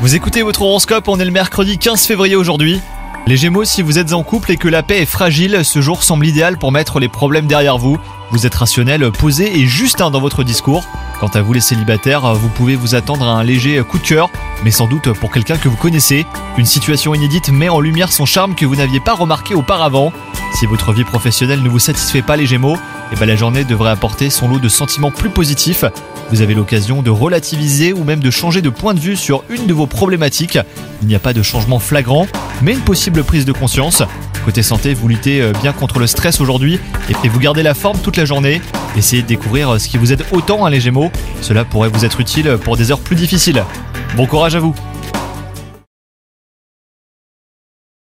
Vous écoutez votre horoscope, on est le mercredi 15 février aujourd'hui. Les Gémeaux, si vous êtes en couple et que la paix est fragile, ce jour semble idéal pour mettre les problèmes derrière vous. Vous êtes rationnel, posé et juste dans votre discours. Quant à vous les célibataires, vous pouvez vous attendre à un léger coup de cœur, mais sans doute pour quelqu'un que vous connaissez. Une situation inédite met en lumière son charme que vous n'aviez pas remarqué auparavant. Si votre vie professionnelle ne vous satisfait pas les Gémeaux, eh ben la journée devrait apporter son lot de sentiments plus positifs. Vous avez l'occasion de relativiser ou même de changer de point de vue sur une de vos problématiques. Il n'y a pas de changement flagrant, mais une possible prise de conscience. Côté santé, vous luttez euh, bien contre le stress aujourd'hui et vous gardez la forme toute la journée. Essayez de découvrir euh, ce qui vous aide autant à les Gémeaux. Cela pourrait vous être utile pour des heures plus difficiles. Bon courage à vous